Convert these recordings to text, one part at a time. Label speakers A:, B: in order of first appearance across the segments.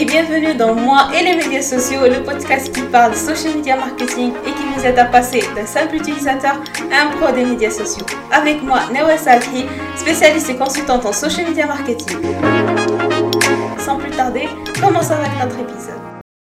A: et bienvenue dans Moi et les médias sociaux, le podcast qui parle social media marketing et qui vous aide à passer d'un simple utilisateur à un pro des médias sociaux. Avec moi, Newa Salki, spécialiste et consultante en social media marketing. Sans plus tarder, commençons avec notre épisode.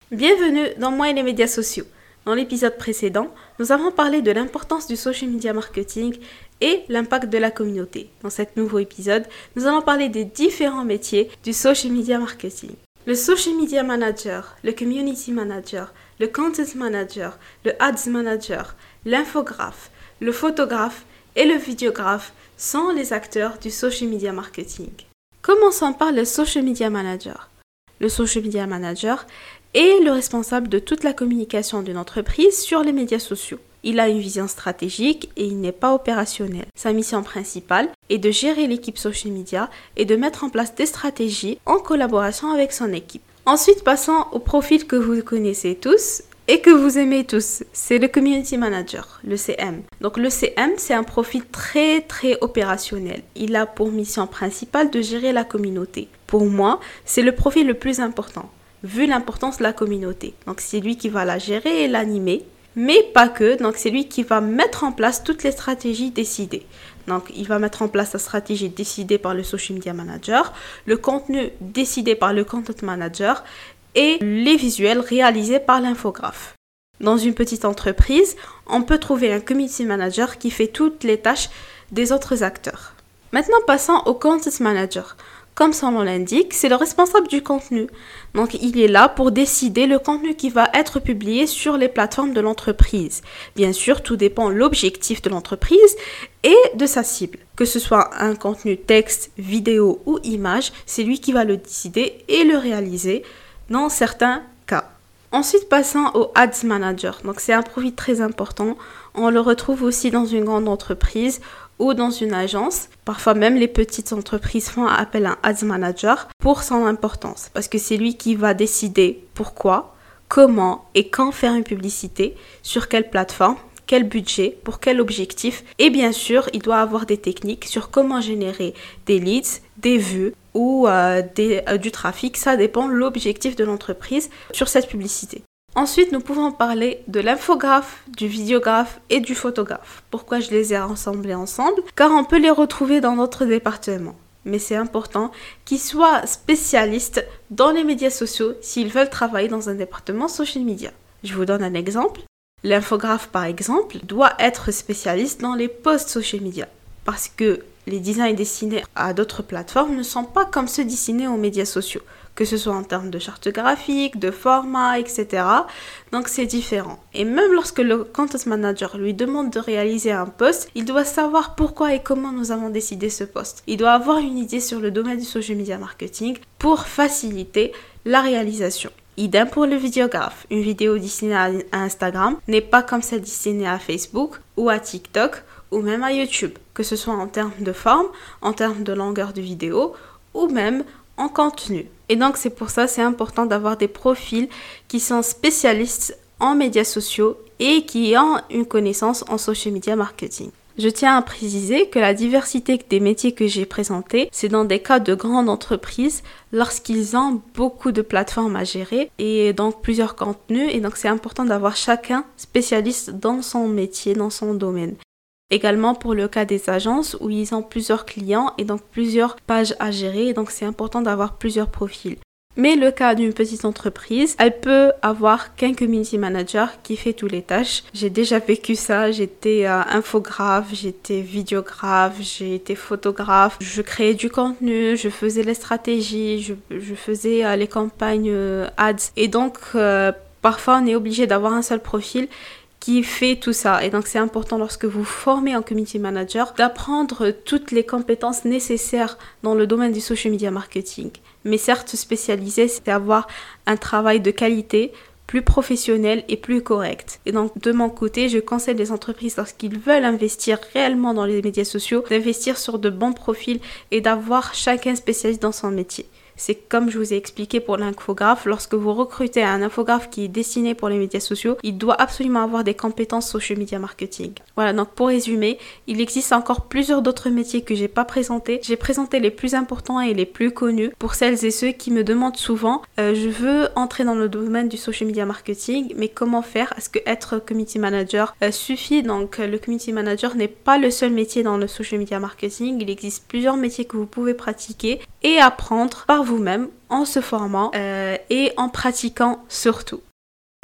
A: Bienvenue dans Moi et les médias sociaux. Dans l'épisode précédent, nous avons parlé de l'importance du social media marketing et l'impact de la communauté. Dans cet nouveau épisode, nous allons parler des différents métiers du social media marketing. Le social media manager, le community manager, le content manager, le ads manager, l'infographe, le photographe et le vidéographe sont les acteurs du social media marketing. Commençons par le social media manager. Le social media manager est le responsable de toute la communication d'une entreprise sur les médias sociaux. Il a une vision stratégique et il n'est pas opérationnel. Sa mission principale est de gérer l'équipe social media et de mettre en place des stratégies en collaboration avec son équipe. Ensuite, passons au profil que vous connaissez tous et que vous aimez tous. C'est le Community Manager, le CM. Donc le CM, c'est un profil très très opérationnel. Il a pour mission principale de gérer la communauté. Pour moi, c'est le profil le plus important vu l'importance de la communauté. Donc c'est lui qui va la gérer et l'animer, mais pas que. Donc c'est lui qui va mettre en place toutes les stratégies décidées. Donc il va mettre en place la stratégie décidée par le social media manager, le contenu décidé par le content manager et les visuels réalisés par l'infographe. Dans une petite entreprise, on peut trouver un community manager qui fait toutes les tâches des autres acteurs. Maintenant passons au content manager. Comme son nom l'indique, c'est le responsable du contenu. Donc il est là pour décider le contenu qui va être publié sur les plateformes de l'entreprise. Bien sûr, tout dépend l'objectif de l'entreprise et de sa cible. Que ce soit un contenu texte, vidéo ou image, c'est lui qui va le décider et le réaliser dans certains. Ensuite, passons au Ads Manager. Donc c'est un profil très important. On le retrouve aussi dans une grande entreprise ou dans une agence. Parfois même les petites entreprises font appel à un ads manager pour son importance parce que c'est lui qui va décider pourquoi, comment et quand faire une publicité, sur quelle plateforme, quel budget, pour quel objectif. Et bien sûr, il doit avoir des techniques sur comment générer des leads, des vues ou euh, euh, du trafic. Ça dépend l'objectif de l'entreprise sur cette publicité. Ensuite, nous pouvons parler de l'infographe, du vidéographe et du photographe. Pourquoi je les ai rassemblés ensemble? Car on peut les retrouver dans notre département. Mais c'est important qu'ils soient spécialistes dans les médias sociaux s'ils veulent travailler dans un département social media. Je vous donne un exemple. L'infographe, par exemple, doit être spécialiste dans les posts social media. Parce que les designs dessinés à d'autres plateformes ne sont pas comme ceux dessinés aux médias sociaux que ce soit en termes de charte graphique, de format, etc. Donc c'est différent. Et même lorsque le content manager lui demande de réaliser un post, il doit savoir pourquoi et comment nous avons décidé ce post. Il doit avoir une idée sur le domaine du social media marketing pour faciliter la réalisation. Idem pour le vidéographe. Une vidéo dessinée à Instagram n'est pas comme celle dessinée à Facebook ou à TikTok ou même à YouTube, que ce soit en termes de forme, en termes de longueur de vidéo ou même en contenu. Et donc c'est pour ça c'est important d'avoir des profils qui sont spécialistes en médias sociaux et qui ont une connaissance en social media marketing. Je tiens à préciser que la diversité des métiers que j'ai présentés, c'est dans des cas de grandes entreprises lorsqu'ils ont beaucoup de plateformes à gérer et donc plusieurs contenus et donc c'est important d'avoir chacun spécialiste dans son métier, dans son domaine. Également pour le cas des agences où ils ont plusieurs clients et donc plusieurs pages à gérer, donc c'est important d'avoir plusieurs profils. Mais le cas d'une petite entreprise, elle peut avoir qu'un community manager qui fait toutes les tâches. J'ai déjà vécu ça, j'étais euh, infographe, j'étais vidéographe, j'ai été photographe, je créais du contenu, je faisais les stratégies, je, faisais euh, les campagnes euh, ads. Et donc, parfois, on est obligé d'avoir un seul profil qui fait tout ça. Et donc c'est important lorsque vous formez un community manager d'apprendre toutes les compétences nécessaires dans le domaine du social media marketing. Mais certes, spécialiser, c'est avoir un travail de qualité plus professionnel et plus correct. Et donc de mon côté, je conseille les entreprises lorsqu'ils veulent investir réellement dans les médias sociaux, d'investir sur de bons profils et d'avoir chacun spécialiste dans son métier. C'est comme je vous ai expliqué pour l'infographe, lorsque vous recrutez un infographe qui est destiné pour les médias sociaux, il doit absolument avoir des compétences social media marketing. Voilà, donc pour résumer, il existe encore plusieurs d'autres métiers que j'ai pas présentés. J'ai présenté les plus importants et les plus connus pour celles et ceux qui me demandent souvent euh, je veux entrer dans le domaine du social media marketing, mais comment faire Est-ce que être community manager euh, suffit? Donc le community manager n'est pas le seul métier dans le social media marketing, il existe plusieurs métiers que vous pouvez pratiquer et apprendre par vous-même en se formant euh, et en pratiquant surtout.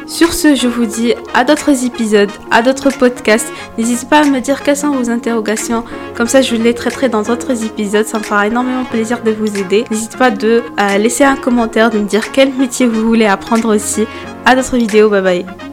A: Sur ce, je vous dis à d'autres épisodes, à d'autres podcasts. N'hésitez pas à me dire quelles sont vos interrogations. Comme ça, je les traiterai dans d'autres épisodes. Ça me fera énormément plaisir de vous aider. N'hésitez pas de euh, laisser un commentaire, de me dire quel métier vous voulez apprendre aussi. À d'autres vidéos. Bye bye.